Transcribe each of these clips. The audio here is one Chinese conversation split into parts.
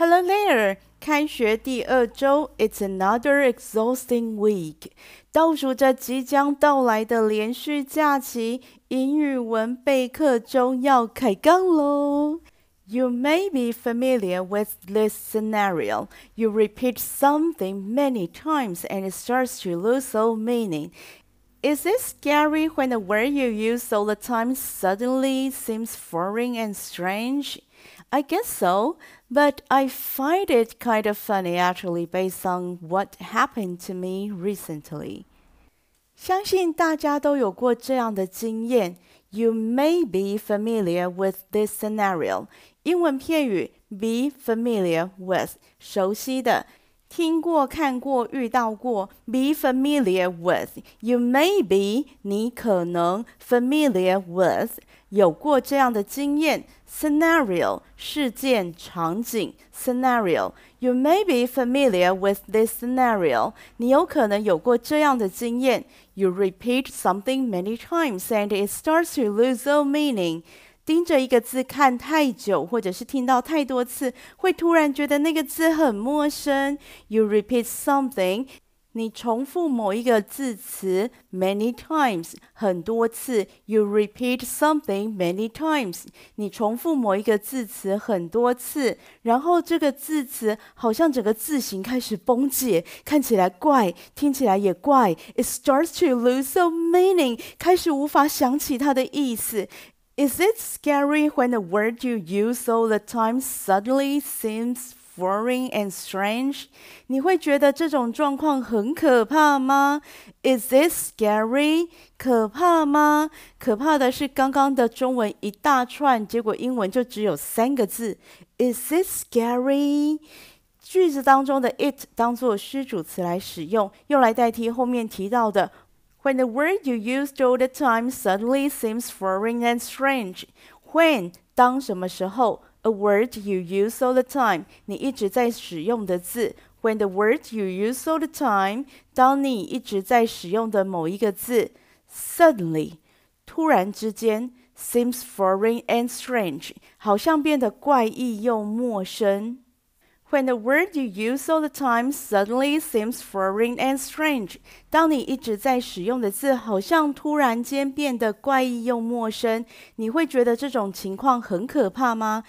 Hello there！开学第二周，It's another exhausting week。倒数着即将到来的连续假期，英语文备课中要开杠喽。You may be familiar with this scenario. You repeat something many times and it starts to lose all meaning. Is it scary when the word you use all the time suddenly seems foreign and strange? I guess so, but I find it kind of funny actually based on what happened to me recently. 相信大家都有过这样的经验。You may be familiar with this scenario. 英文片语 be familiar with 熟悉的。 听过、看过、遇到过，be familiar with。You may be，你可能 familiar with，有过这样的经验。Scenario，事件、场景。Scenario，you may be familiar with this scenario。你有可能有过这样的经验。You repeat something many times and it starts to lose all meaning。 盯着一个字看太久，或者是听到太多次，会突然觉得那个字很陌生。You repeat something，你重复某一个字词 many times 很多次。You repeat something many times，你重复某一个字词很多次，然后这个字词好像整个字形开始崩解，看起来怪，听起来也怪。It starts to lose all meaning，开始无法想起它的意思。Is it scary when the word you use all the time suddenly seems foreign and strange? 你会觉得这种状况很可怕吗？Is it scary? 可怕吗？可怕的是刚刚的中文一大串，结果英文就只有三个字。Is it scary? 句子当中的 it 当作虚主词来使用，用来代替后面提到的。 When the word you used all the time suddenly seems foreign and strange. When 当什么时候？A word you use all the time，你一直在使用的字。When the word you use all the time，当你一直在使用的某一个字，suddenly 突然之间，seems foreign and strange，好像变得怪异又陌生。 When the word you use all the time suddenly seems foreign and strange，当你一直在使用的字好像突然间变得怪异又陌生，你会觉得这种情况很可怕吗？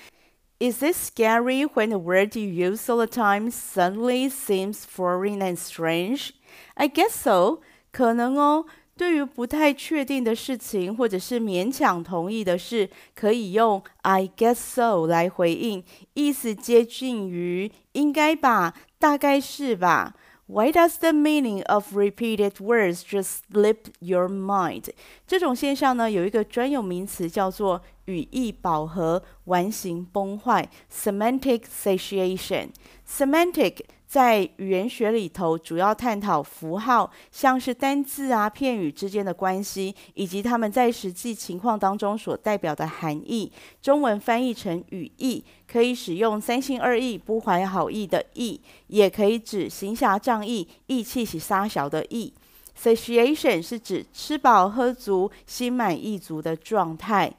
Is it scary when the word you use all the time suddenly seems foreign and strange? I guess so，可能哦。 对于不太确定的事情，或者是勉强同意的事，可以用 I guess so 来回应，意思接近于应该吧，大概是吧。Why does the meaning of repeated words just slip your mind？这种现象呢，有一个专有名词叫做语义饱和、完形崩坏 （semantic satiation）。Semantic 在语言学里头，主要探讨符号，像是单字啊、片语之间的关系，以及它们在实际情况当中所代表的含义。中文翻译成语义，可以使用三心二意、不怀好意的意，也可以指行侠仗义、意气是杀小的意。Satiation 是指吃饱喝足、心满意足的状态。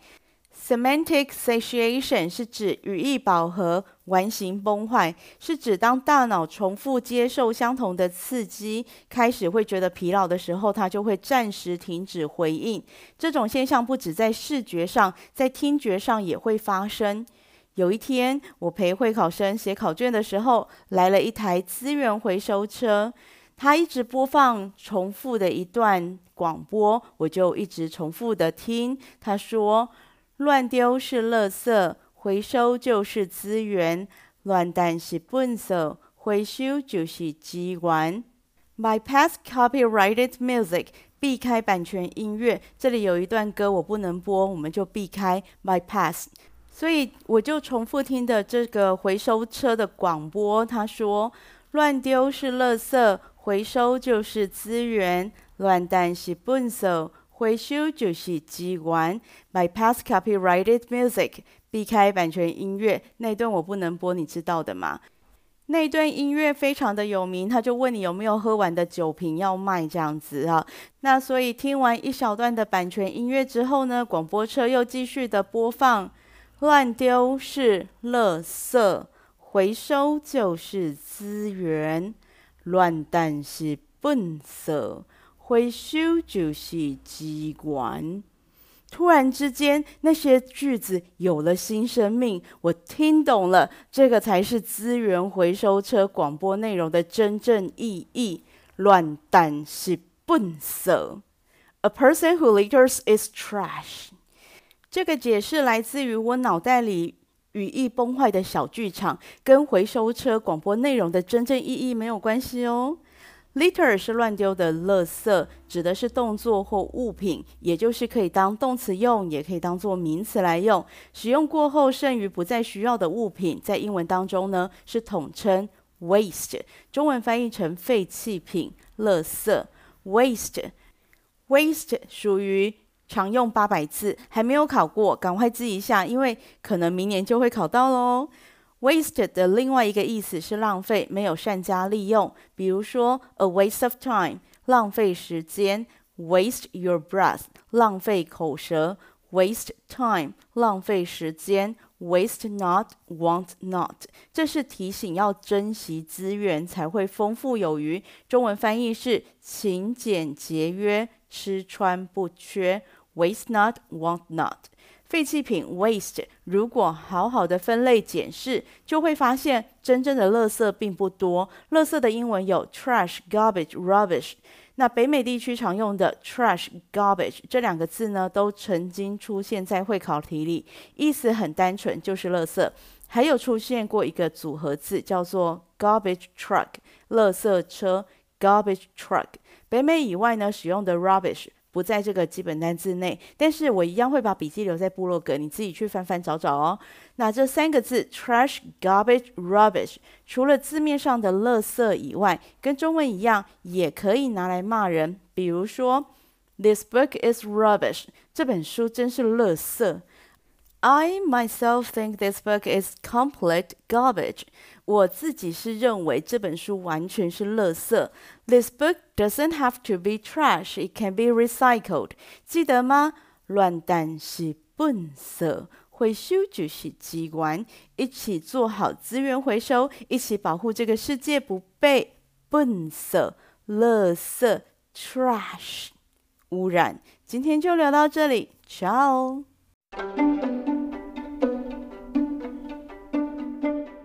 Semantic satiation 是指语义饱和、完形崩坏，是指当大脑重复接受相同的刺激，开始会觉得疲劳的时候，它就会暂时停止回应。这种现象不止在视觉上，在听觉上也会发生。有一天，我陪会考生写考卷的时候，来了一台资源回收车，它一直播放重复的一段广播，我就一直重复的听。他说。乱丢是垃圾，回收就是资源。乱弹是垃圾，回收就是资源。Bypass copyrighted music，避开版权音乐。这里有一段歌我不能播，我们就避开 bypass。所以我就重复听的这个回收车的广播，他说：乱丢是垃圾，回收就是资源。乱弹是垃圾。回收就是资源，bypass copyrighted music，避开版权音乐。那段我不能播，你知道的吗？那段音乐非常的有名，他就问你有没有喝完的酒瓶要卖这样子啊。那所以听完一小段的版权音乐之后呢，广播车又继续的播放。乱丢是垃圾，回收就是资源，乱弹是垃圾，回收就是机关。突然之间，那些句子有了新生命，我听懂了，这个才是资源回收车广播内容的真正意义。乱蛋是垃圾，A person who litters is trash。这个解释来自于我脑袋里语义崩坏的小剧场，跟回收车广播内容的真正意义没有关系哦。Litter 是乱丢的垃圾，指的是动作或物品，也就是可以当动词用，也可以当做名词来用。使用过后剩余不再需要的物品，在英文当中呢是统称 waste，中文翻译成废弃品、垃圾。Waste，waste 属于常用八百字，还没有考过，赶快记一下，因为可能明年就会考到喽。Waste 的另外一个意思是浪费，没有善加利用。比如说，a waste of time，浪费时间；waste your breath，浪费口舌；waste time，浪费时间；waste not，want not。这是提醒要珍惜资源，才会丰富有余。中文翻译是勤俭节约，吃穿不缺。Waste not, want not。废弃品 waste，如果好好的分类检视，就会发现真正的垃圾并不多。垃圾的英文有 trash、garbage、rubbish。那北美地区常用的 trash、garbage 这两个字呢，都曾经出现在会考题里，意思很单纯，就是垃圾。还有出现过一个组合字，叫做 garbage truck，垃圾车 garbage truck。北美以外呢，使用的 rubbish。不在这个基本单字内，但是我一样会把笔记留在部落格，你自己去翻翻找找哦。那这三个字 trash、garbage、rubbish，除了字面上的垃圾以外，跟中文一样，也可以拿来骂人。比如说，This book is rubbish，这本书真是垃圾。I myself think this book is complete garbage. 我自己是认为这本书完全是垃圾。This book doesn't have to be trash. It can be recycled. 记得吗？乱蛋是垃圾，回收就是资源。一起做好资源回收，一起保护这个世界不被垃圾、垃圾 trash 污染。今天就聊到这里，Ciao。